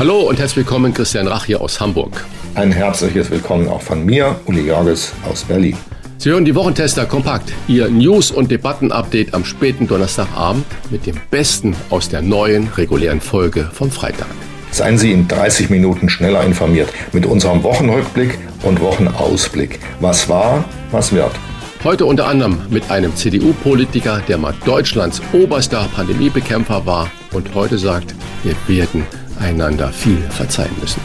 Hallo und herzlich willkommen, Christian Rach hier aus Hamburg. Ein herzliches Willkommen auch von mir, Uli Jorges aus Berlin. Sie hören die Wochentester kompakt, Ihr News- und Debatten-Update am späten Donnerstagabend mit dem Besten aus der neuen regulären Folge vom Freitag. Seien Sie in 30 Minuten schneller informiert mit unserem Wochenrückblick und Wochenausblick. Was war, was wird. Heute unter anderem mit einem CDU-Politiker, der mal Deutschlands oberster Pandemiebekämpfer war und heute sagt, wir werden einander viel verzeihen müssen.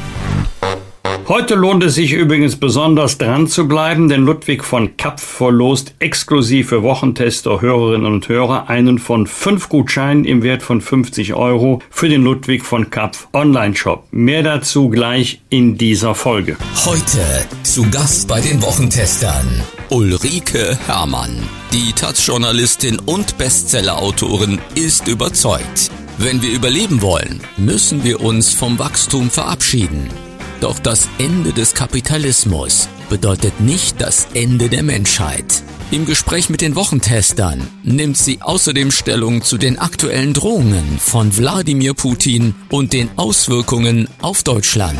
Heute lohnt es sich übrigens besonders dran zu bleiben, denn Ludwig von Kapf verlost exklusiv für Wochentester, Hörerinnen und Hörer einen von fünf Gutscheinen im Wert von 50 Euro für den Ludwig von Kapf Online-Shop. Mehr dazu gleich in dieser Folge. Heute zu Gast bei den Wochentestern Ulrike Herrmann. Die Taz-Journalistin und Bestseller-Autorin ist überzeugt. Wenn wir überleben wollen, müssen wir uns vom Wachstum verabschieden. Doch das Ende des Kapitalismus bedeutet nicht das Ende der Menschheit. Im Gespräch mit den Wochentestern nimmt sie außerdem Stellung zu den aktuellen Drohungen von Wladimir Putin und den Auswirkungen auf Deutschland.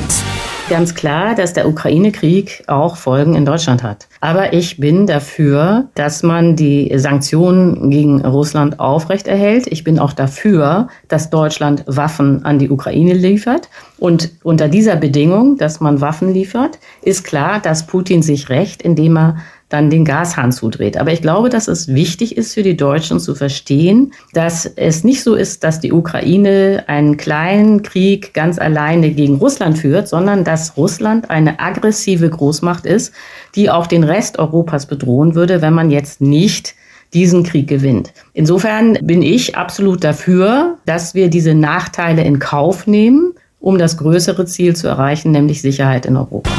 Ganz klar, dass der Ukraine-Krieg auch Folgen in Deutschland hat. Aber ich bin dafür, dass man die Sanktionen gegen Russland aufrechterhält. Ich bin auch dafür, dass Deutschland Waffen an die Ukraine liefert. Und unter dieser Bedingung, dass man Waffen liefert, ist klar, dass Putin sich rächt, indem er dann den Gashahn zudreht. Aber ich glaube, dass es wichtig ist für die Deutschen zu verstehen, dass es nicht so ist, dass die Ukraine einen kleinen Krieg ganz alleine gegen Russland führt, sondern dass Russland eine aggressive Großmacht ist, die auch den Rest Europas bedrohen würde, wenn man jetzt nicht diesen Krieg gewinnt. Insofern bin ich absolut dafür, dass wir diese Nachteile in Kauf nehmen, um das größere Ziel zu erreichen, nämlich Sicherheit in Europa.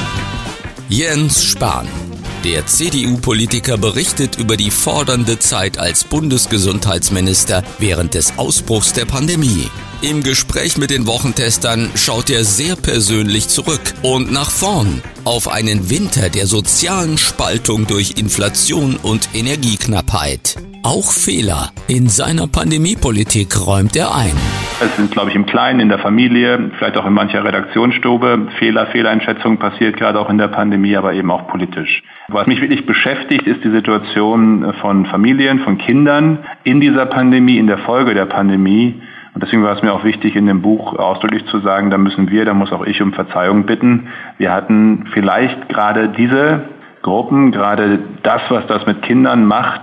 Jens Spahn der CDU-Politiker berichtet über die fordernde Zeit als Bundesgesundheitsminister während des Ausbruchs der Pandemie. Im Gespräch mit den Wochentestern schaut er sehr persönlich zurück und nach vorn auf einen Winter der sozialen Spaltung durch Inflation und Energieknappheit. Auch Fehler in seiner Pandemiepolitik räumt er ein. Es sind, glaube ich, im Kleinen, in der Familie, vielleicht auch in mancher Redaktionsstube Fehler, Fehleinschätzung passiert, gerade auch in der Pandemie, aber eben auch politisch. Was mich wirklich beschäftigt, ist die Situation von Familien, von Kindern in dieser Pandemie, in der Folge der Pandemie. Und deswegen war es mir auch wichtig, in dem Buch ausdrücklich zu sagen, da müssen wir, da muss auch ich um Verzeihung bitten. Wir hatten vielleicht gerade diese Gruppen, gerade das, was das mit Kindern macht.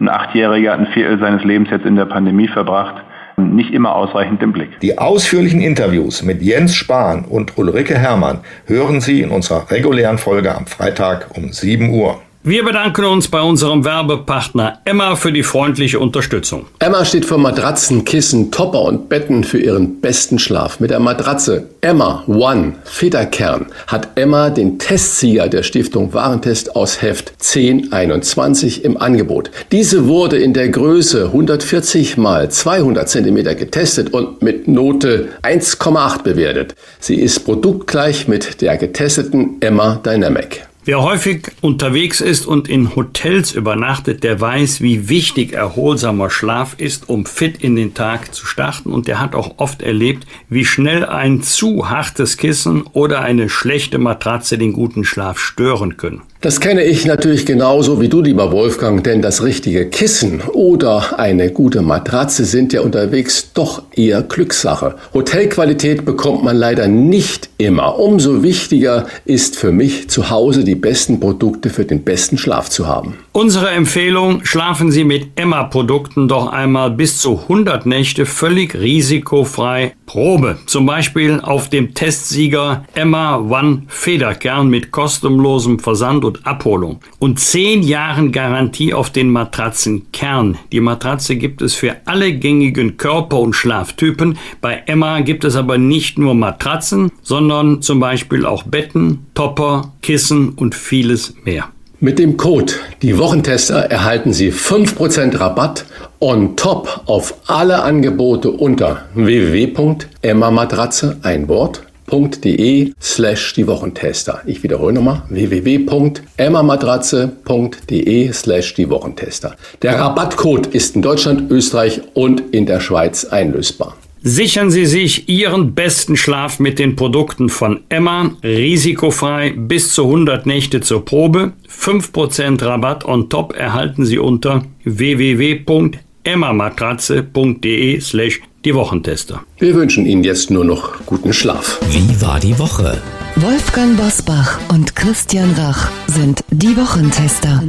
Ein Achtjähriger hat ein Viertel seines Lebens jetzt in der Pandemie verbracht nicht immer ausreichend im Blick. Die ausführlichen Interviews mit Jens Spahn und Ulrike Herrmann hören Sie in unserer regulären Folge am Freitag um 7 Uhr. Wir bedanken uns bei unserem Werbepartner Emma für die freundliche Unterstützung. Emma steht für Matratzen, Kissen, Topper und Betten für ihren besten Schlaf. Mit der Matratze Emma One Federkern hat Emma den Testsieger der Stiftung Warentest aus Heft 1021 im Angebot. Diese wurde in der Größe 140 mal 200 cm getestet und mit Note 1,8 bewertet. Sie ist produktgleich mit der getesteten Emma Dynamic. Wer häufig unterwegs ist und in Hotels übernachtet, der weiß, wie wichtig erholsamer Schlaf ist, um fit in den Tag zu starten. Und der hat auch oft erlebt, wie schnell ein zu hartes Kissen oder eine schlechte Matratze den guten Schlaf stören können. Das kenne ich natürlich genauso wie du, lieber Wolfgang, denn das richtige Kissen oder eine gute Matratze sind ja unterwegs doch eher Glückssache. Hotelqualität bekommt man leider nicht immer. Umso wichtiger ist für mich zu Hause die besten Produkte für den besten Schlaf zu haben. Unsere Empfehlung, schlafen Sie mit Emma-Produkten doch einmal bis zu 100 Nächte völlig risikofrei Probe. Zum Beispiel auf dem Testsieger Emma One Federkern mit kostenlosem Versand und Abholung und 10 Jahren Garantie auf den Matratzenkern. Die Matratze gibt es für alle gängigen Körper- und Schlaftypen. Bei Emma gibt es aber nicht nur Matratzen, sondern zum Beispiel auch Betten, Topper, Kissen und vieles mehr. Mit dem Code Die Wochentester erhalten Sie 5% Rabatt on top auf alle Angebote unter www.emmamatratze ein Wort.de slash die Wochentester. Ich wiederhole nochmal www.emmamatratze.de slash die Wochentester. Der Rabattcode ist in Deutschland, Österreich und in der Schweiz einlösbar. Sichern Sie sich Ihren besten Schlaf mit den Produkten von Emma, risikofrei bis zu 100 Nächte zur Probe. 5% Rabatt on top erhalten Sie unter www.emmamatratze.de slash die Wochentester. Wir wünschen Ihnen jetzt nur noch guten Schlaf. Wie war die Woche? Wolfgang Bosbach und Christian Rach sind die Wochentester.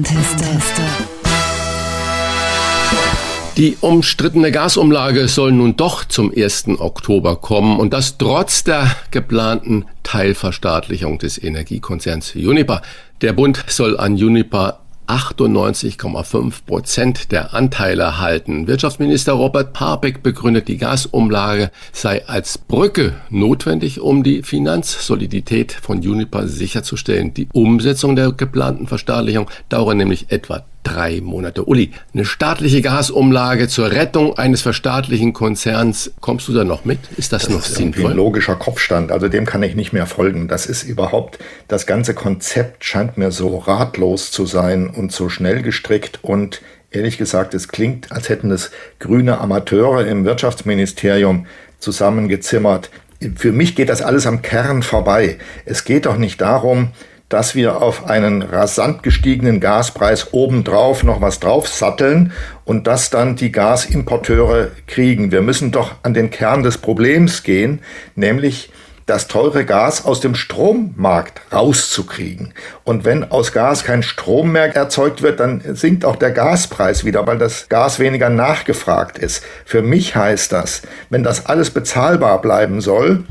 Die umstrittene Gasumlage soll nun doch zum 1. Oktober kommen und das trotz der geplanten Teilverstaatlichung des Energiekonzerns Uniper. Der Bund soll an Uniper 98,5 Prozent der Anteile halten. Wirtschaftsminister Robert Parbeck begründet, die Gasumlage sei als Brücke notwendig, um die Finanzsolidität von Uniper sicherzustellen. Die Umsetzung der geplanten Verstaatlichung dauere nämlich etwa drei Monate. Uli, eine staatliche Gasumlage zur Rettung eines verstaatlichen Konzerns, kommst du da noch mit? Ist das, das noch ist sinnvoll? Ein logischer Kopfstand, also dem kann ich nicht mehr folgen. Das ist überhaupt, das ganze Konzept scheint mir so ratlos zu sein und so schnell gestrickt und ehrlich gesagt, es klingt, als hätten es grüne Amateure im Wirtschaftsministerium zusammengezimmert. Für mich geht das alles am Kern vorbei. Es geht doch nicht darum, dass wir auf einen rasant gestiegenen Gaspreis obendrauf noch was draufsatteln und das dann die Gasimporteure kriegen. Wir müssen doch an den Kern des Problems gehen, nämlich das teure Gas aus dem Strommarkt rauszukriegen. Und wenn aus Gas kein Strom mehr erzeugt wird, dann sinkt auch der Gaspreis wieder, weil das Gas weniger nachgefragt ist. Für mich heißt das, wenn das alles bezahlbar bleiben soll,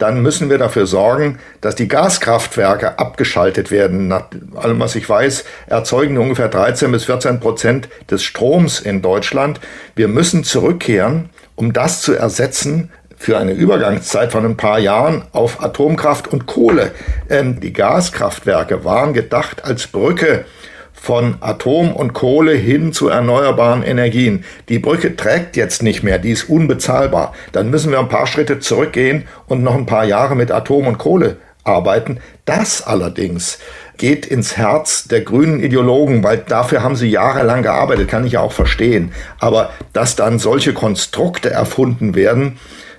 dann müssen wir dafür sorgen, dass die Gaskraftwerke abgeschaltet werden. Nach allem, was ich weiß, erzeugen ungefähr 13 bis 14 Prozent des Stroms in Deutschland. Wir müssen zurückkehren, um das zu ersetzen, für eine Übergangszeit von ein paar Jahren auf Atomkraft und Kohle. Ähm, die Gaskraftwerke waren gedacht als Brücke von Atom und Kohle hin zu erneuerbaren Energien. Die Brücke trägt jetzt nicht mehr, die ist unbezahlbar. Dann müssen wir ein paar Schritte zurückgehen und noch ein paar Jahre mit Atom und Kohle arbeiten. Das allerdings geht ins Herz der grünen Ideologen, weil dafür haben sie jahrelang gearbeitet, kann ich ja auch verstehen. Aber dass dann solche Konstrukte erfunden werden,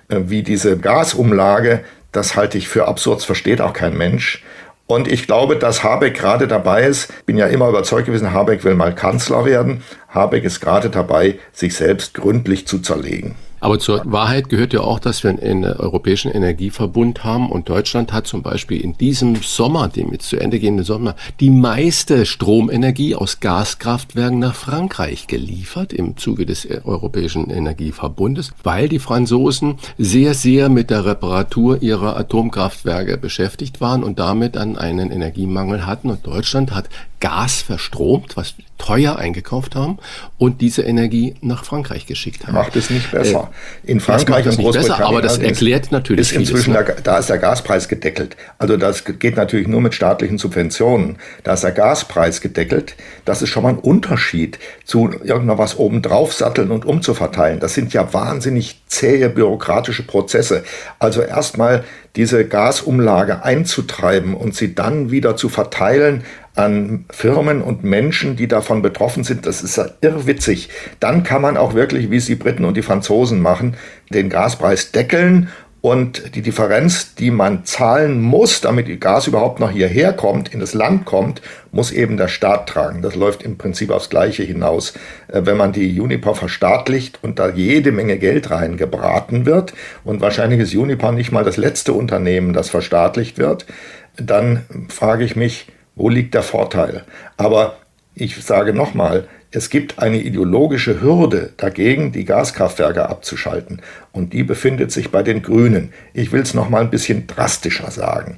äh, wie diese Gasumlage, das halte ich für absurd, versteht auch kein Mensch. Und ich glaube, dass Habeck gerade dabei ist, bin ja immer überzeugt gewesen, Habeck will mal Kanzler werden. Habeck ist gerade dabei, sich selbst gründlich zu zerlegen. Aber zur Wahrheit gehört ja auch, dass wir einen europäischen Energieverbund haben und Deutschland hat zum Beispiel in diesem Sommer, dem jetzt zu Ende gehenden Sommer, die meiste Stromenergie aus Gaskraftwerken nach Frankreich geliefert im Zuge des europäischen Energieverbundes, weil die Franzosen sehr, sehr mit der Reparatur ihrer Atomkraftwerke beschäftigt waren und damit dann einen Energiemangel hatten. Und Deutschland hat Gas verstromt, was teuer eingekauft haben und diese Energie nach Frankreich geschickt haben. Macht es nicht besser. Äh, in Frankreich und Großbritannien. Besser, aber das erklärt natürlich ist inzwischen vieles, ne? der, da ist der Gaspreis gedeckelt. Also das geht natürlich nur mit staatlichen Subventionen. Da ist der Gaspreis gedeckelt. Das ist schon mal ein Unterschied zu irgendwas obendrauf satteln und umzuverteilen. Das sind ja wahnsinnig zähe bürokratische Prozesse. Also erstmal diese Gasumlage einzutreiben und sie dann wieder zu verteilen an Firmen und Menschen, die davon betroffen sind, das ist ja irrwitzig. Dann kann man auch wirklich, wie es die Briten und die Franzosen machen, den Gaspreis deckeln und die Differenz, die man zahlen muss, damit Gas überhaupt noch hierher kommt, in das Land kommt, muss eben der Staat tragen. Das läuft im Prinzip aufs Gleiche hinaus. Äh, wenn man die Uniper verstaatlicht und da jede Menge Geld reingebraten wird, und wahrscheinlich ist Uniper nicht mal das letzte Unternehmen, das verstaatlicht wird, dann frage ich mich, wo liegt der Vorteil? Aber ich sage nochmal, es gibt eine ideologische Hürde dagegen, die Gaskraftwerke abzuschalten. Und die befindet sich bei den Grünen. Ich will es nochmal ein bisschen drastischer sagen.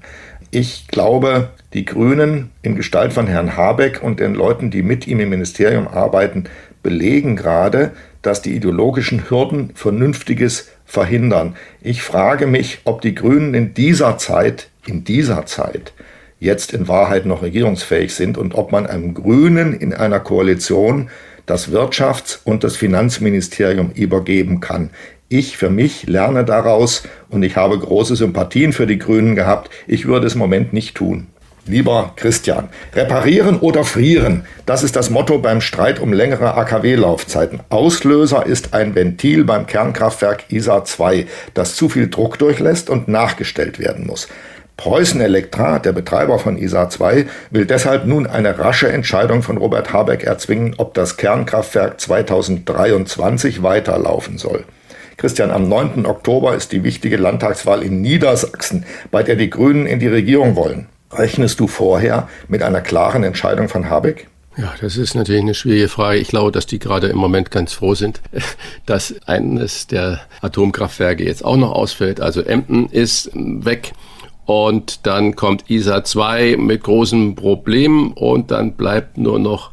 Ich glaube, die Grünen in Gestalt von Herrn Habeck und den Leuten, die mit ihm im Ministerium arbeiten, belegen gerade, dass die ideologischen Hürden Vernünftiges verhindern. Ich frage mich, ob die Grünen in dieser Zeit, in dieser Zeit jetzt in Wahrheit noch regierungsfähig sind und ob man einem Grünen in einer Koalition das Wirtschafts- und das Finanzministerium übergeben kann. Ich für mich lerne daraus und ich habe große Sympathien für die Grünen gehabt. Ich würde es im Moment nicht tun. Lieber Christian, reparieren oder frieren, das ist das Motto beim Streit um längere AKW-Laufzeiten. Auslöser ist ein Ventil beim Kernkraftwerk ISA 2, das zu viel Druck durchlässt und nachgestellt werden muss. Preußen Elektra, der Betreiber von ISA 2, will deshalb nun eine rasche Entscheidung von Robert Habeck erzwingen, ob das Kernkraftwerk 2023 weiterlaufen soll. Christian, am 9. Oktober ist die wichtige Landtagswahl in Niedersachsen, bei der die Grünen in die Regierung wollen. Rechnest du vorher mit einer klaren Entscheidung von Habeck? Ja, das ist natürlich eine schwierige Frage. Ich glaube, dass die gerade im Moment ganz froh sind, dass eines der Atomkraftwerke jetzt auch noch ausfällt. Also Emden ist weg. Und dann kommt ISA 2 mit großen Problemen und dann bleibt nur noch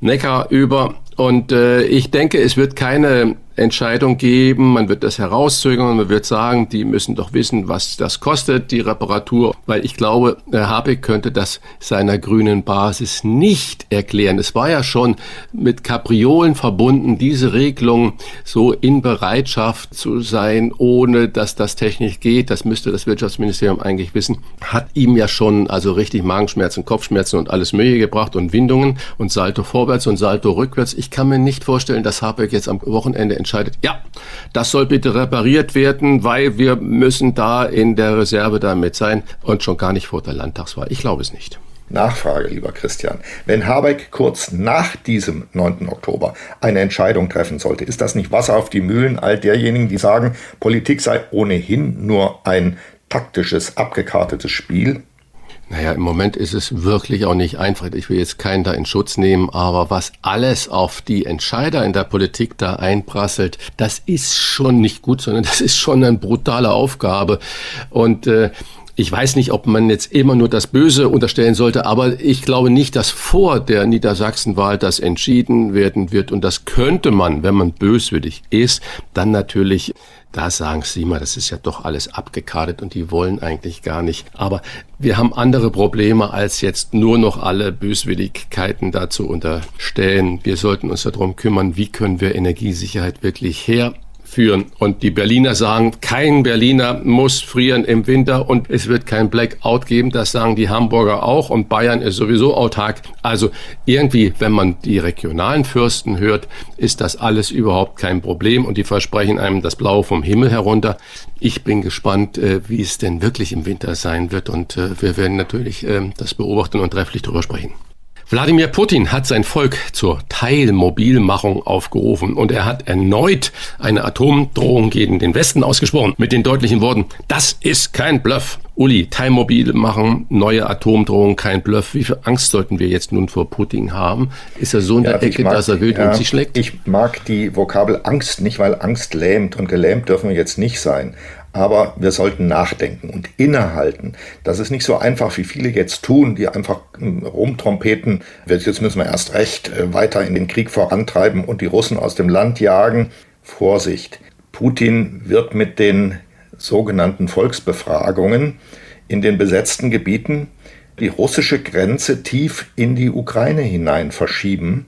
Neckar über. Und äh, ich denke, es wird keine Entscheidung geben, man wird das herauszögern, man wird sagen, die müssen doch wissen, was das kostet, die Reparatur, weil ich glaube, Herr Habeck könnte das seiner grünen Basis nicht erklären. Es war ja schon mit Kapriolen verbunden, diese Regelung so in Bereitschaft zu sein, ohne dass das technisch geht, das müsste das Wirtschaftsministerium eigentlich wissen, hat ihm ja schon also richtig Magenschmerzen, Kopfschmerzen und alles Mögliche gebracht und Windungen und Salto vorwärts und Salto rückwärts. Ich kann mir nicht vorstellen, dass Habeck jetzt am Wochenende entscheidet, ja, das soll bitte repariert werden, weil wir müssen da in der Reserve damit sein und schon gar nicht vor der Landtagswahl. Ich glaube es nicht. Nachfrage, lieber Christian. Wenn Habeck kurz nach diesem 9. Oktober eine Entscheidung treffen sollte, ist das nicht Wasser auf die Mühlen all derjenigen, die sagen, Politik sei ohnehin nur ein taktisches, abgekartetes Spiel? Naja, im Moment ist es wirklich auch nicht einfach. Ich will jetzt keinen da in Schutz nehmen, aber was alles auf die Entscheider in der Politik da einprasselt, das ist schon nicht gut, sondern das ist schon eine brutale Aufgabe. Und äh, ich weiß nicht, ob man jetzt immer nur das Böse unterstellen sollte, aber ich glaube nicht, dass vor der Niedersachsenwahl das entschieden werden wird. Und das könnte man, wenn man böswillig ist, dann natürlich da sagen sie mal, das ist ja doch alles abgekartet und die wollen eigentlich gar nicht. Aber wir haben andere Probleme, als jetzt nur noch alle Böswilligkeiten dazu unterstellen. Wir sollten uns darum kümmern, wie können wir Energiesicherheit wirklich her führen. Und die Berliner sagen, kein Berliner muss frieren im Winter und es wird kein Blackout geben. Das sagen die Hamburger auch und Bayern ist sowieso autark. Also irgendwie, wenn man die regionalen Fürsten hört, ist das alles überhaupt kein Problem und die versprechen einem das Blau vom Himmel herunter. Ich bin gespannt, äh, wie es denn wirklich im Winter sein wird und äh, wir werden natürlich äh, das beobachten und trefflich darüber sprechen. Wladimir Putin hat sein Volk zur Teilmobilmachung aufgerufen und er hat erneut eine Atomdrohung gegen den Westen ausgesprochen mit den deutlichen Worten, das ist kein Bluff. Uli, Teilmobil machen, neue Atomdrohung, kein Bluff. Wie viel Angst sollten wir jetzt nun vor Putin haben? Ist er so in ja, der Ecke, mag, dass er wild ja, um sich schlägt? Ich mag die Vokabel Angst nicht, weil Angst lähmt und gelähmt dürfen wir jetzt nicht sein. Aber wir sollten nachdenken und innehalten. Das ist nicht so einfach, wie viele jetzt tun, die einfach hm, rumtrompeten. Jetzt müssen wir erst recht äh, weiter in den Krieg vorantreiben und die Russen aus dem Land jagen. Vorsicht. Putin wird mit den sogenannten Volksbefragungen in den besetzten Gebieten die russische Grenze tief in die Ukraine hinein verschieben.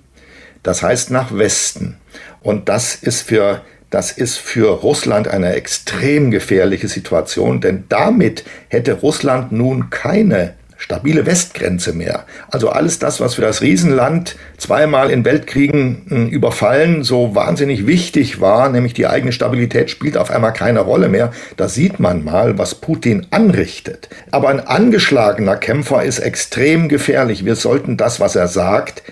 Das heißt nach Westen. Und das ist für das ist für Russland eine extrem gefährliche Situation, denn damit hätte Russland nun keine stabile Westgrenze mehr. Also alles das, was für das Riesenland zweimal in Weltkriegen hm, überfallen so wahnsinnig wichtig war, nämlich die eigene Stabilität, spielt auf einmal keine Rolle mehr. Da sieht man mal, was Putin anrichtet. Aber ein angeschlagener Kämpfer ist extrem gefährlich. Wir sollten das, was er sagt,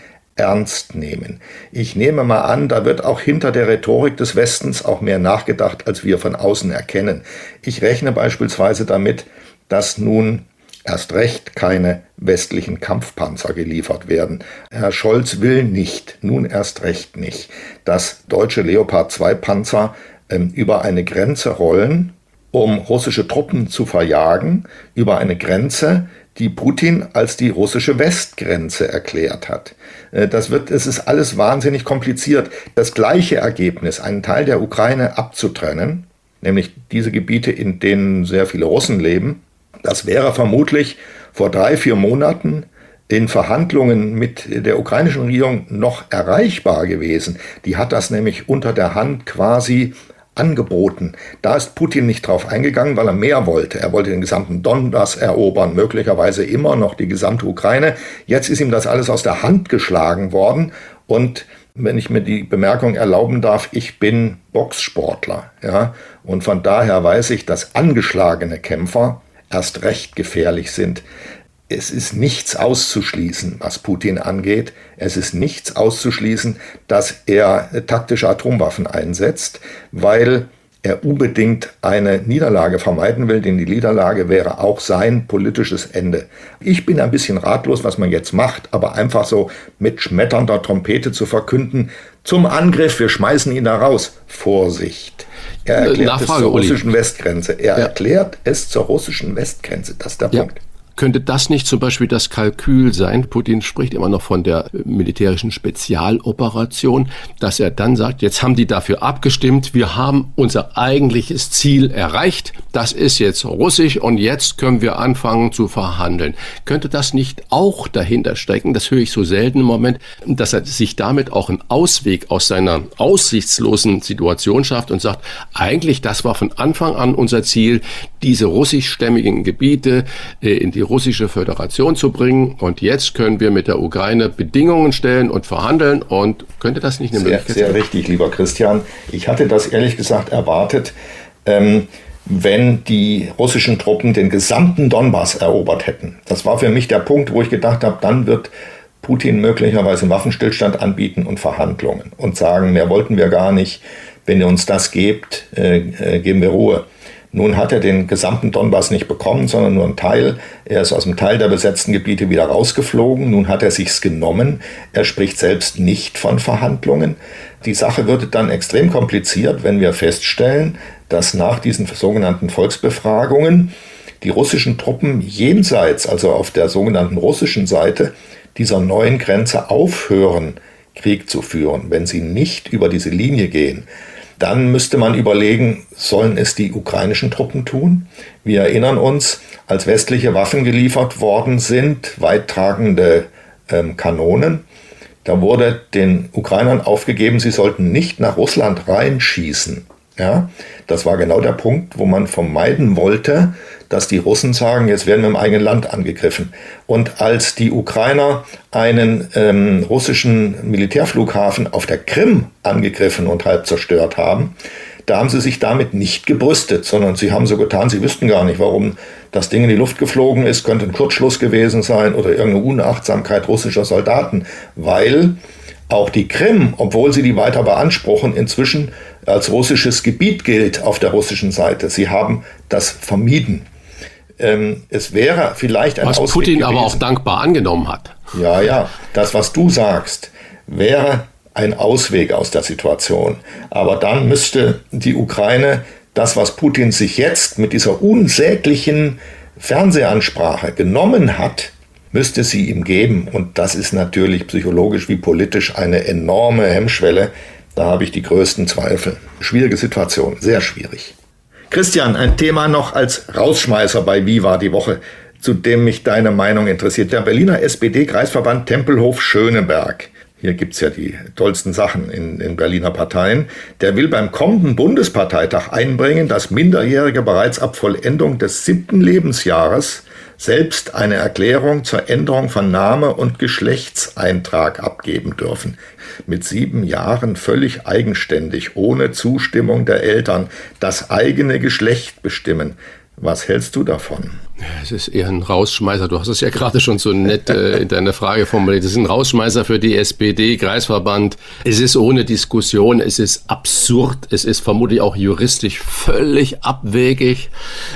ernst nehmen. Ich nehme mal an, da wird auch hinter der Rhetorik des Westens auch mehr nachgedacht, als wir von außen erkennen. Ich rechne beispielsweise damit, dass nun erst recht keine westlichen Kampfpanzer geliefert werden. Herr Scholz will nicht, nun erst recht nicht, dass deutsche Leopard 2 Panzer ähm, über eine Grenze rollen, um russische Truppen zu verjagen, über eine Grenze, die Putin als die russische Westgrenze erklärt hat. Äh, das wird, es ist alles wahnsinnig kompliziert. Das gleiche Ergebnis, einen Teil der Ukraine abzutrennen, nämlich diese Gebiete, in denen sehr viele Russen leben, das wäre vermutlich vor drei, vier Monaten in Verhandlungen mit der ukrainischen Regierung noch erreichbar gewesen. Die hat das nämlich unter der Hand quasi angeboten. Da ist Putin nicht drauf eingegangen, weil er mehr wollte. Er wollte den gesamten Donbass erobern, möglicherweise immer noch die gesamte Ukraine. Jetzt ist ihm das alles aus der Hand geschlagen worden und wenn ich mir die Bemerkung erlauben darf, ich bin Boxsportler, ja, und von daher weiß ich, dass angeschlagene Kämpfer erst recht gefährlich sind. Es ist nichts auszuschließen, was Putin angeht. Es ist nichts auszuschließen, dass er taktische Atomwaffen einsetzt, weil er unbedingt eine Niederlage vermeiden will, denn die Niederlage wäre auch sein politisches Ende. Ich bin ein bisschen ratlos, was man jetzt macht, aber einfach so mit schmetternder Trompete zu verkünden, zum Angriff, wir schmeißen ihn da raus. Vorsicht. Er erklärt Nachfrage, es zur russischen Uli. Westgrenze. Er ja. erklärt es zur russischen Westgrenze. Das ist der ja. Punkt. Könnte das nicht zum Beispiel das Kalkül sein? Putin spricht immer noch von der militärischen Spezialoperation, dass er dann sagt, jetzt haben die dafür abgestimmt, wir haben unser eigentliches Ziel erreicht, das ist jetzt russisch und jetzt können wir anfangen zu verhandeln. Könnte das nicht auch dahinter stecken, das höre ich so selten im Moment, dass er sich damit auch einen Ausweg aus seiner aussichtslosen Situation schafft und sagt, eigentlich das war von Anfang an unser Ziel, diese russischstämmigen Gebiete äh, in die russische Föderation zu bringen. Und jetzt können wir mit der Ukraine Bedingungen stellen und verhandeln. Und könnte das nicht eine sehr, Möglichkeit sein? Sehr richtig, lieber Christian. Ich hatte das ehrlich gesagt erwartet. Ähm, wenn die russischen Truppen den gesamten Donbass erobert hätten. Das war für mich der Punkt, wo ich gedacht habe, dann wird Putin möglicherweise einen Waffenstillstand anbieten und Verhandlungen und sagen, mehr wollten wir gar nicht. Wenn ihr uns das gebt, äh, äh, geben wir Ruhe. Nun hat er den gesamten Donbass nicht bekommen, sondern nur einen Teil. Er ist aus dem Teil der besetzten Gebiete wieder rausgeflogen. Nun hat er sich's genommen. Er spricht selbst nicht von Verhandlungen. Die Sache wird dann extrem kompliziert, wenn wir feststellen, dass nach diesen sogenannten Volksbefragungen die russischen Truppen jenseits, also auf der sogenannten russischen Seite dieser neuen Grenze aufhören, Krieg zu führen, wenn sie nicht über diese Linie gehen dann müsste man überlegen, sollen es die ukrainischen Truppen tun? Wir erinnern uns, als westliche Waffen geliefert worden sind, weittragende ähm, Kanonen, da wurde den Ukrainern aufgegeben, sie sollten nicht nach Russland reinschießen. Ja, das war genau der Punkt, wo man vermeiden wollte, dass die Russen sagen, jetzt werden wir im eigenen Land angegriffen. Und als die Ukrainer einen ähm, russischen Militärflughafen auf der Krim angegriffen und halb zerstört haben, da haben sie sich damit nicht gebrüstet, sondern sie haben so getan, sie wüssten gar nicht, warum das Ding in die Luft geflogen ist, könnte ein Kurzschluss gewesen sein oder irgendeine Unachtsamkeit russischer Soldaten, weil auch die Krim, obwohl sie die weiter beanspruchen, inzwischen als russisches Gebiet gilt auf der russischen Seite. Sie haben das vermieden. Ähm, es wäre vielleicht ein Was Ausweg Putin gewesen. aber auch dankbar angenommen hat. Ja, ja, das, was du sagst, wäre ein Ausweg aus der Situation. Aber dann müsste die Ukraine das, was Putin sich jetzt mit dieser unsäglichen Fernsehansprache genommen hat, müsste sie ihm geben. Und das ist natürlich psychologisch wie politisch eine enorme Hemmschwelle. Da habe ich die größten Zweifel. Schwierige Situation, sehr schwierig. Christian, ein Thema noch als Rausschmeißer bei Viva die Woche, zu dem mich deine Meinung interessiert. Der Berliner SPD-Kreisverband Tempelhof Schöneberg. Hier gibt's ja die tollsten Sachen in, in Berliner Parteien. Der will beim kommenden Bundesparteitag einbringen, dass Minderjährige bereits ab Vollendung des siebten Lebensjahres selbst eine Erklärung zur Änderung von Name und Geschlechtseintrag abgeben dürfen. Mit sieben Jahren völlig eigenständig, ohne Zustimmung der Eltern, das eigene Geschlecht bestimmen. Was hältst du davon? Es ist eher ein Rausschmeißer. Du hast es ja gerade schon so nett äh, in deiner Frage formuliert. Es ist ein Rausschmeißer für die SPD, Kreisverband. Es ist ohne Diskussion, es ist absurd, es ist vermutlich auch juristisch völlig abwegig.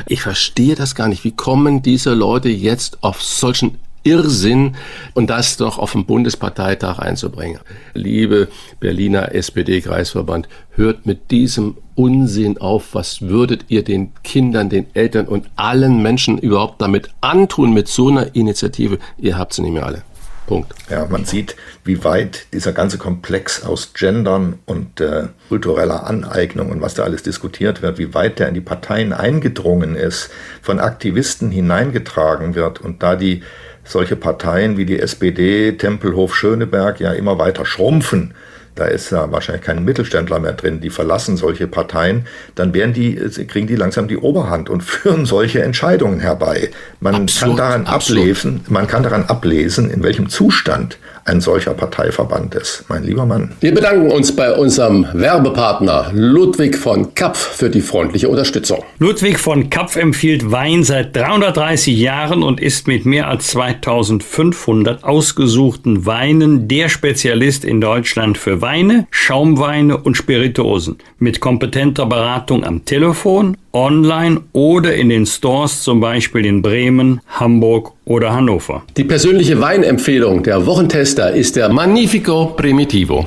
Ich verstehe das gar nicht. Wie kommen diese Leute jetzt auf solchen Irrsinn und das doch auf dem Bundesparteitag einzubringen. Liebe Berliner SPD-Kreisverband, hört mit diesem Unsinn auf. Was würdet ihr den Kindern, den Eltern und allen Menschen überhaupt damit antun mit so einer Initiative? Ihr habt sie nicht mehr alle. Punkt. Ja, man sieht, wie weit dieser ganze Komplex aus Gendern und äh, kultureller Aneignung und was da alles diskutiert wird, wie weit der in die Parteien eingedrungen ist, von Aktivisten hineingetragen wird und da die solche Parteien wie die SPD, Tempelhof, Schöneberg ja immer weiter schrumpfen, da ist ja wahrscheinlich kein Mittelständler mehr drin, die verlassen solche Parteien, dann werden die, kriegen die langsam die Oberhand und führen solche Entscheidungen herbei. Man absolut, kann daran ablesen, man kann daran ablesen, in welchem Zustand ein solcher Parteiverband ist, mein lieber Mann. Wir bedanken uns bei unserem Werbepartner Ludwig von Kapf für die freundliche Unterstützung. Ludwig von Kapf empfiehlt Wein seit 330 Jahren und ist mit mehr als 2500 ausgesuchten Weinen der Spezialist in Deutschland für Weine, Schaumweine und Spirituosen. Mit kompetenter Beratung am Telefon, online oder in den Stores, zum Beispiel in Bremen, Hamburg oder Hannover. Die persönliche Weinempfehlung der Wochentester ist der Magnifico Primitivo.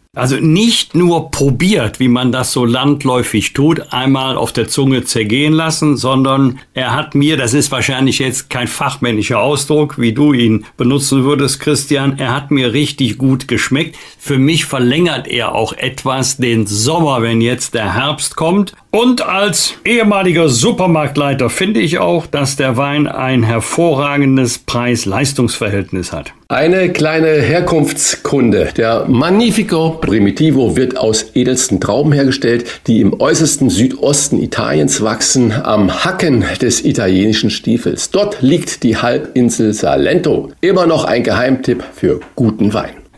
Also nicht nur probiert, wie man das so landläufig tut, einmal auf der Zunge zergehen lassen, sondern er hat mir, das ist wahrscheinlich jetzt kein fachmännischer Ausdruck, wie du ihn benutzen würdest, Christian, er hat mir richtig gut geschmeckt. Für mich verlängert er auch etwas den Sommer, wenn jetzt der Herbst kommt. Und als ehemaliger Supermarktleiter finde ich auch, dass der Wein ein hervorragendes Preis-Leistungs-Verhältnis hat. Eine kleine Herkunftskunde. Der Magnifico Primitivo wird aus edelsten Trauben hergestellt, die im äußersten Südosten Italiens wachsen, am Hacken des italienischen Stiefels. Dort liegt die Halbinsel Salento. Immer noch ein Geheimtipp für guten Wein.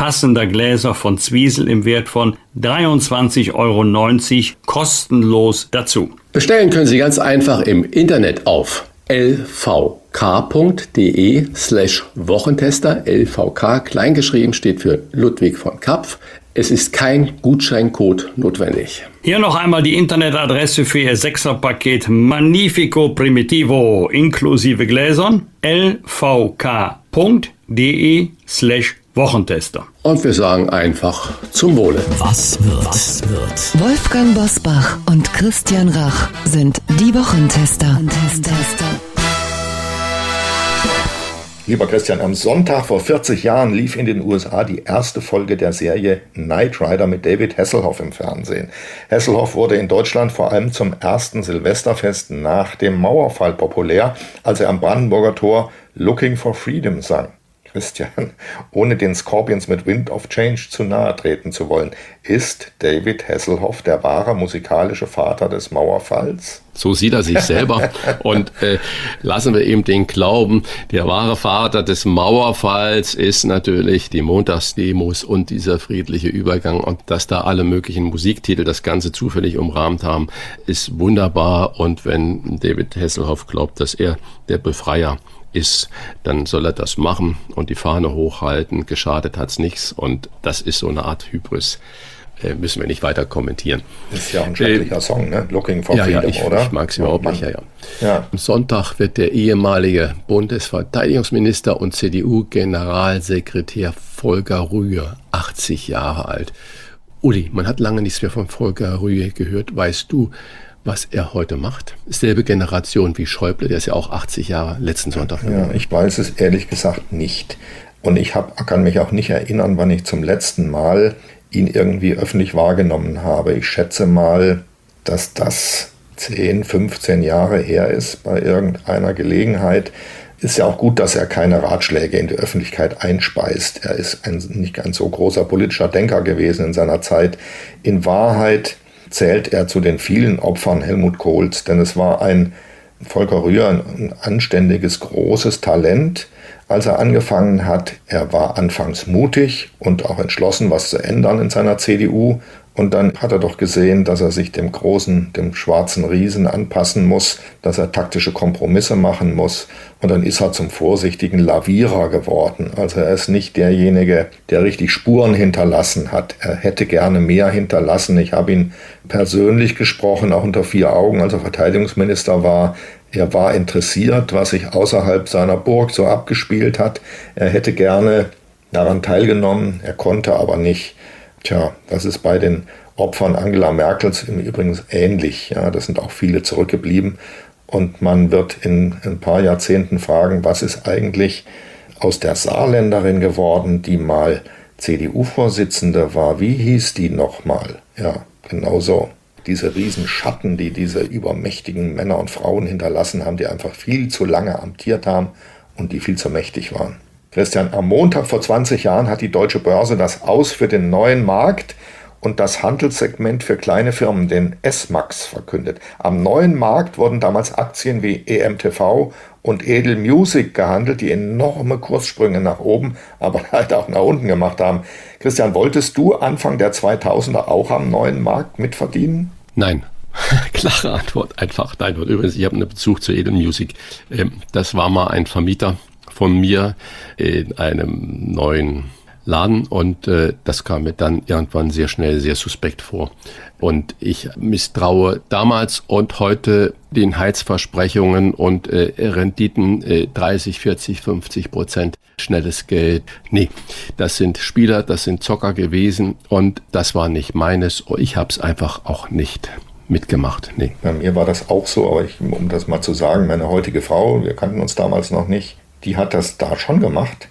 passender Gläser von Zwiesel im Wert von 23,90 Euro kostenlos dazu. Bestellen können Sie ganz einfach im Internet auf lvk.de slash Wochentester. LVK kleingeschrieben steht für Ludwig von Kapf. Es ist kein Gutscheincode notwendig. Hier noch einmal die Internetadresse für Ihr Sechserpaket Magnifico Primitivo inklusive Gläsern lvk.de slash Wochentester. Und wir sagen einfach zum Wohle. Was wird? Was wird? Wolfgang Bosbach und Christian Rach sind die Wochentester. Wochentester. Lieber Christian, am Sonntag vor 40 Jahren lief in den USA die erste Folge der Serie Knight Rider mit David Hasselhoff im Fernsehen. Hasselhoff wurde in Deutschland vor allem zum ersten Silvesterfest nach dem Mauerfall populär, als er am Brandenburger Tor Looking for Freedom sang. Christian, ohne den Scorpions mit Wind of Change zu nahe treten zu wollen, ist David Hasselhoff der wahre musikalische Vater des Mauerfalls? So sieht er sich selber. Und äh, lassen wir ihm den glauben, der wahre Vater des Mauerfalls ist natürlich die Montagsdemos und dieser friedliche Übergang. Und dass da alle möglichen Musiktitel das Ganze zufällig umrahmt haben, ist wunderbar. Und wenn David Hasselhoff glaubt, dass er der Befreier ist, dann soll er das machen und die Fahne hochhalten. Geschadet hat's nichts und das ist so eine Art Hybris. Äh, müssen wir nicht weiter kommentieren. Das ist ja ein schrecklicher äh, Song, ne? Looking for ja, Freedom, ja, ich, oder? Ich mag es überhaupt nicht, ja, ja. ja. Am Sonntag wird der ehemalige Bundesverteidigungsminister und CDU-Generalsekretär Volker Rühe 80 Jahre alt. Uli, man hat lange nichts mehr von Volker Rühe gehört. Weißt du, was er heute macht. Selbe Generation wie Schäuble, der ist ja auch 80 Jahre letzten Sonntag. Ja, ich weiß es ehrlich gesagt nicht. Und ich hab, kann mich auch nicht erinnern, wann ich zum letzten Mal ihn irgendwie öffentlich wahrgenommen habe. Ich schätze mal, dass das 10, 15 Jahre her ist bei irgendeiner Gelegenheit. ist ja auch gut, dass er keine Ratschläge in die Öffentlichkeit einspeist. Er ist ein nicht ein so großer politischer Denker gewesen in seiner Zeit. In Wahrheit zählt er zu den vielen Opfern Helmut Kohls, denn es war ein Volker Rühr ein anständiges, großes Talent, als er angefangen hat. Er war anfangs mutig und auch entschlossen, was zu ändern in seiner CDU. Und dann hat er doch gesehen, dass er sich dem großen, dem schwarzen Riesen anpassen muss, dass er taktische Kompromisse machen muss. Und dann ist er zum vorsichtigen Lavierer geworden. Also er ist nicht derjenige, der richtig Spuren hinterlassen hat. Er hätte gerne mehr hinterlassen. Ich habe ihn persönlich gesprochen, auch unter vier Augen, als er Verteidigungsminister war. Er war interessiert, was sich außerhalb seiner Burg so abgespielt hat. Er hätte gerne daran teilgenommen, er konnte aber nicht. Tja, das ist bei den Opfern Angela Merkels im Übrigen ähnlich. Ja, das sind auch viele zurückgeblieben. Und man wird in ein paar Jahrzehnten fragen, was ist eigentlich aus der Saarländerin geworden, die mal CDU-Vorsitzende war. Wie hieß die nochmal? Ja, genau so. Diese Riesenschatten, die diese übermächtigen Männer und Frauen hinterlassen haben, die einfach viel zu lange amtiert haben und die viel zu mächtig waren. Christian, am Montag vor 20 Jahren hat die deutsche Börse das Aus für den neuen Markt und das Handelssegment für kleine Firmen, den S-Max, verkündet. Am neuen Markt wurden damals Aktien wie EMTV und Edel Music gehandelt, die enorme Kurssprünge nach oben, aber halt auch nach unten gemacht haben. Christian, wolltest du Anfang der 2000er auch am neuen Markt mitverdienen? Nein. Klare Antwort, einfach nein. Und übrigens, ich habe einen Bezug zu Edel Music. Ähm, das war mal ein Vermieter von mir in einem neuen Laden und äh, das kam mir dann irgendwann sehr schnell sehr suspekt vor. Und ich misstraue damals und heute den Heizversprechungen und äh, Renditen äh, 30, 40, 50 Prozent schnelles Geld. Nee, das sind Spieler, das sind Zocker gewesen und das war nicht meines. Ich habe es einfach auch nicht mitgemacht. Nee. Bei mir war das auch so, aber ich, um das mal zu sagen, meine heutige Frau, wir kannten uns damals noch nicht, die hat das da schon gemacht.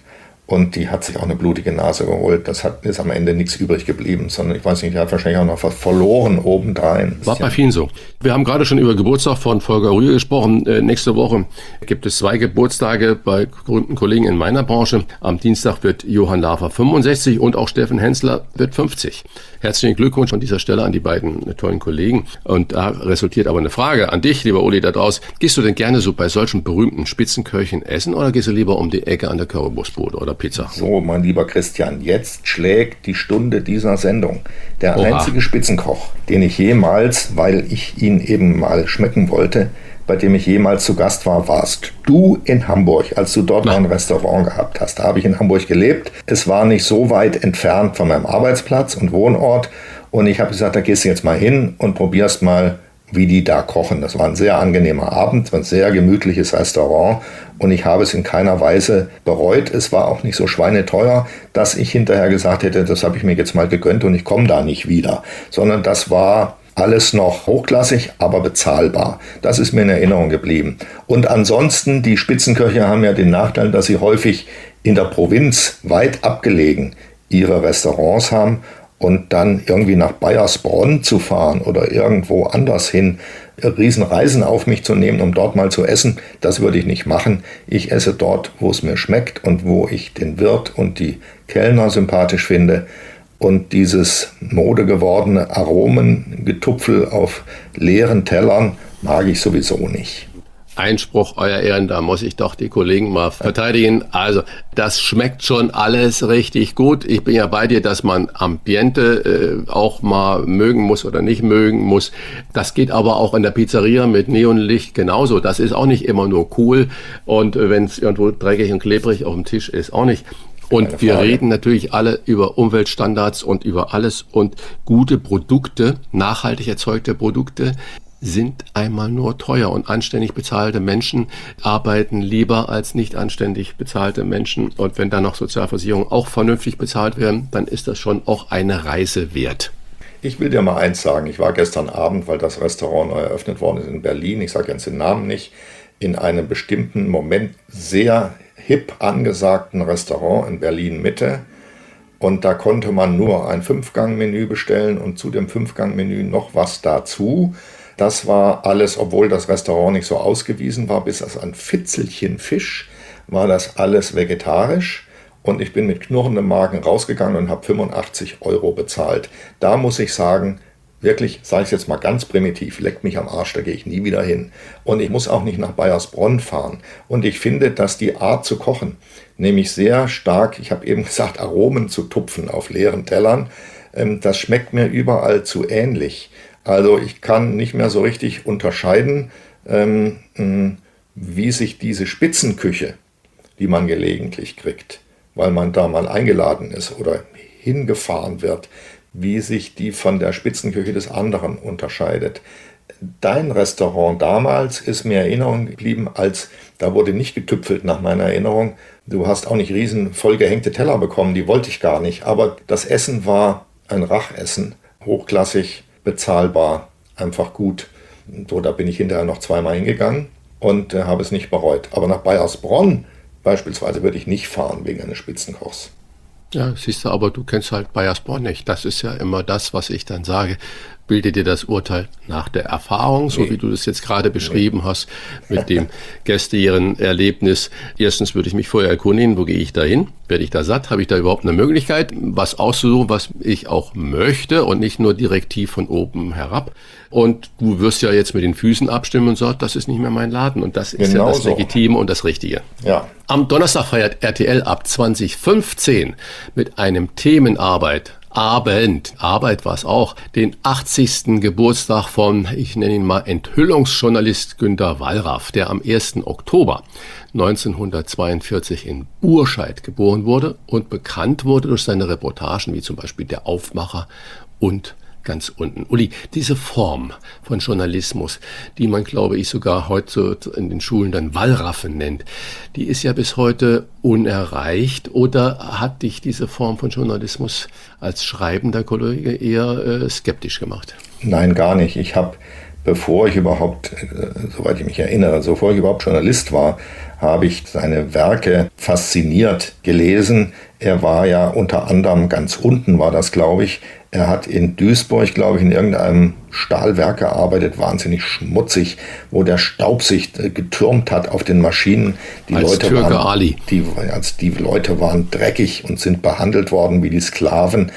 Und die hat sich auch eine blutige Nase geholt. Das hat, ist am Ende nichts übrig geblieben, sondern ich weiß nicht, die hat wahrscheinlich auch noch was verloren obendrein. War bei vielen so. Wir haben gerade schon über Geburtstag von Volker Rühe gesprochen. Äh, nächste Woche gibt es zwei Geburtstage bei berühmten Kollegen in meiner Branche. Am Dienstag wird Johann Lafer 65 und auch Steffen Hensler wird 50. Herzlichen Glückwunsch an dieser Stelle an die beiden tollen Kollegen. Und da resultiert aber eine Frage an dich, lieber Uli, da draus. Gehst du denn gerne so bei solchen berühmten Spitzenköchen essen oder gehst du lieber um die Ecke an der Currywurstbude oder Pizza. So, mein lieber Christian, jetzt schlägt die Stunde dieser Sendung. Der Oha. einzige Spitzenkoch, den ich jemals, weil ich ihn eben mal schmecken wollte, bei dem ich jemals zu Gast war, warst du in Hamburg, als du dort noch ein Restaurant gehabt hast. Da habe ich in Hamburg gelebt. Es war nicht so weit entfernt von meinem Arbeitsplatz und Wohnort. Und ich habe gesagt, da gehst du jetzt mal hin und probierst mal wie die da kochen. Das war ein sehr angenehmer Abend, ein sehr gemütliches Restaurant und ich habe es in keiner Weise bereut. Es war auch nicht so schweineteuer, dass ich hinterher gesagt hätte, das habe ich mir jetzt mal gegönnt und ich komme da nicht wieder, sondern das war alles noch hochklassig, aber bezahlbar. Das ist mir in Erinnerung geblieben. Und ansonsten, die Spitzenköche haben ja den Nachteil, dass sie häufig in der Provinz weit abgelegen ihre Restaurants haben und dann irgendwie nach Bayersbronn zu fahren oder irgendwo anders hin, Riesenreisen auf mich zu nehmen, um dort mal zu essen, das würde ich nicht machen. Ich esse dort, wo es mir schmeckt und wo ich den Wirt und die Kellner sympathisch finde. Und dieses modegewordene Aromengetupfel auf leeren Tellern mag ich sowieso nicht. Einspruch, Euer Ehren, da muss ich doch die Kollegen mal verteidigen. Also, das schmeckt schon alles richtig gut. Ich bin ja bei dir, dass man Ambiente äh, auch mal mögen muss oder nicht mögen muss. Das geht aber auch in der Pizzeria mit Neonlicht genauso. Das ist auch nicht immer nur cool. Und äh, wenn es irgendwo dreckig und klebrig auf dem Tisch ist, auch nicht. Und wir reden natürlich alle über Umweltstandards und über alles und gute Produkte, nachhaltig erzeugte Produkte sind einmal nur teuer und anständig bezahlte Menschen arbeiten lieber als nicht anständig bezahlte Menschen. Und wenn dann noch Sozialversicherungen auch vernünftig bezahlt werden, dann ist das schon auch eine Reise wert. Ich will dir mal eins sagen. Ich war gestern Abend, weil das Restaurant neu eröffnet worden ist in Berlin. Ich sage jetzt den Namen nicht. In einem bestimmten Moment sehr hip angesagten Restaurant in Berlin Mitte. Und da konnte man nur ein Fünfgang-Menü bestellen und zu dem Fünfgang-Menü noch was dazu. Das war alles, obwohl das Restaurant nicht so ausgewiesen war, bis auf ein Fitzelchen Fisch war das alles vegetarisch und ich bin mit knurrendem Magen rausgegangen und habe 85 Euro bezahlt. Da muss ich sagen, wirklich, sage ich jetzt mal ganz primitiv, leckt mich am Arsch, da gehe ich nie wieder hin. Und ich muss auch nicht nach Bayersbronn fahren. Und ich finde, dass die Art zu kochen, nämlich sehr stark, ich habe eben gesagt, Aromen zu tupfen auf leeren Tellern, ähm, das schmeckt mir überall zu ähnlich. Also ich kann nicht mehr so richtig unterscheiden, ähm, wie sich diese Spitzenküche, die man gelegentlich kriegt, weil man da mal eingeladen ist oder hingefahren wird, wie sich die von der Spitzenküche des anderen unterscheidet. Dein Restaurant damals ist mir Erinnerung geblieben, als da wurde nicht getüpfelt nach meiner Erinnerung. Du hast auch nicht riesen vollgehängte Teller bekommen, die wollte ich gar nicht. Aber das Essen war ein Rachessen, hochklassig, bezahlbar, einfach gut. So, da bin ich hinterher noch zweimal hingegangen und äh, habe es nicht bereut. Aber nach Bayersbronn beispielsweise würde ich nicht fahren wegen eines Spitzenkochs. Ja, siehst du, aber du kennst halt Bayersbronn nicht. Das ist ja immer das, was ich dann sage. Bilde dir das Urteil nach der Erfahrung, so nee. wie du das jetzt gerade beschrieben nee. hast, mit dem gestern Erlebnis. Erstens würde ich mich vorher erkundigen, wo gehe ich da hin? Werde ich da satt? Habe ich da überhaupt eine Möglichkeit, was auszusuchen, was ich auch möchte und nicht nur direktiv von oben herab? Und du wirst ja jetzt mit den Füßen abstimmen und sagst, das ist nicht mehr mein Laden. Und das ist genau ja das so. Legitime und das Richtige. Ja. Am Donnerstag feiert RTL ab 2015 mit einem Themenarbeit Abend, Arbeit war es auch, den 80. Geburtstag von, ich nenne ihn mal Enthüllungsjournalist Günter Wallraff, der am 1. Oktober 1942 in Urscheid geboren wurde und bekannt wurde durch seine Reportagen wie zum Beispiel Der Aufmacher und ganz unten. Uli, diese Form von Journalismus, die man, glaube ich, sogar heute in den Schulen dann Wallraffen nennt, die ist ja bis heute unerreicht. Oder hat dich diese Form von Journalismus als schreibender Kollege eher äh, skeptisch gemacht? Nein, gar nicht. Ich habe, bevor ich überhaupt, äh, soweit ich mich erinnere, bevor ich überhaupt Journalist war, habe ich seine Werke fasziniert gelesen. Er war ja unter anderem ganz unten, war das, glaube ich, er hat in Duisburg, glaube ich, in irgendeinem Stahlwerk gearbeitet, wahnsinnig schmutzig, wo der Staub sich äh, getürmt hat auf den Maschinen. Die als Leute Türke waren, Ali. Die, als die Leute waren dreckig und sind behandelt worden wie die Sklaven.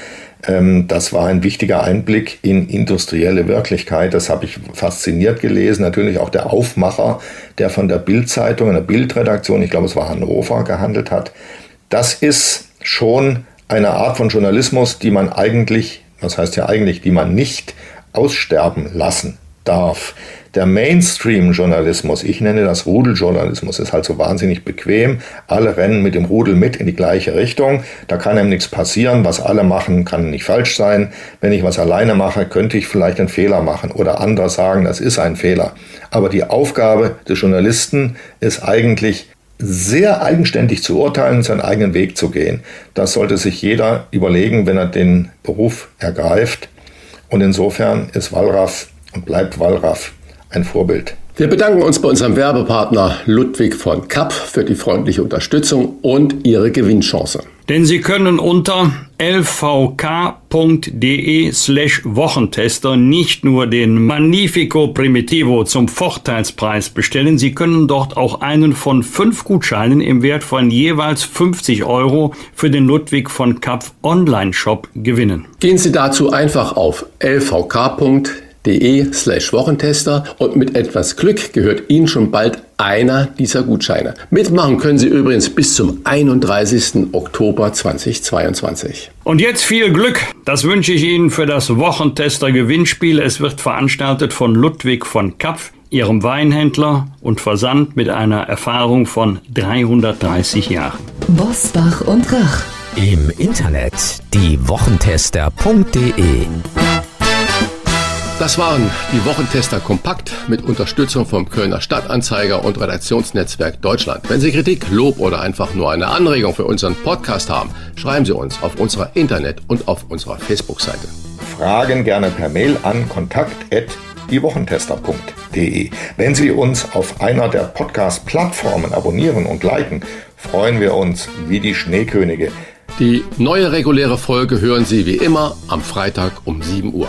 Ähm, das war ein wichtiger Einblick in industrielle Wirklichkeit. Das habe ich fasziniert gelesen. Natürlich auch der Aufmacher, der von der Bildzeitung, einer Bildredaktion, ich glaube es war Hannover, gehandelt hat. Das ist schon eine Art von Journalismus, die man eigentlich das heißt ja eigentlich, die man nicht aussterben lassen darf. Der Mainstream-Journalismus, ich nenne das Rudeljournalismus, ist halt so wahnsinnig bequem. Alle rennen mit dem Rudel mit in die gleiche Richtung. Da kann einem nichts passieren. Was alle machen, kann nicht falsch sein. Wenn ich was alleine mache, könnte ich vielleicht einen Fehler machen oder andere sagen, das ist ein Fehler. Aber die Aufgabe des Journalisten ist eigentlich, sehr eigenständig zu urteilen seinen eigenen Weg zu gehen. Das sollte sich jeder überlegen, wenn er den Beruf ergreift. Und insofern ist Wallraff und bleibt Wallraff ein Vorbild. Wir bedanken uns bei unserem Werbepartner Ludwig von Kapp für die freundliche Unterstützung und Ihre Gewinnchance. Denn Sie können unter lvk.de slash Wochentester nicht nur den Magnifico Primitivo zum Vorteilspreis bestellen, Sie können dort auch einen von fünf Gutscheinen im Wert von jeweils 50 Euro für den Ludwig von Kapp Online-Shop gewinnen. Gehen Sie dazu einfach auf lvk.de de slash Wochentester und mit etwas Glück gehört Ihnen schon bald einer dieser Gutscheine. Mitmachen können Sie übrigens bis zum 31. Oktober 2022. Und jetzt viel Glück. Das wünsche ich Ihnen für das Wochentester Gewinnspiel. Es wird veranstaltet von Ludwig von Kapf, Ihrem Weinhändler und Versand mit einer Erfahrung von 330 Jahren. Bosbach und Rach. Im Internet diewochentester.de das waren die Wochentester kompakt mit Unterstützung vom Kölner Stadtanzeiger und Redaktionsnetzwerk Deutschland. Wenn Sie Kritik, Lob oder einfach nur eine Anregung für unseren Podcast haben, schreiben Sie uns auf unserer Internet- und auf unserer Facebook-Seite. Fragen gerne per Mail an kontakt@diewochentester.de. Wenn Sie uns auf einer der Podcast-Plattformen abonnieren und liken, freuen wir uns wie die Schneekönige. Die neue reguläre Folge hören Sie wie immer am Freitag um 7 Uhr.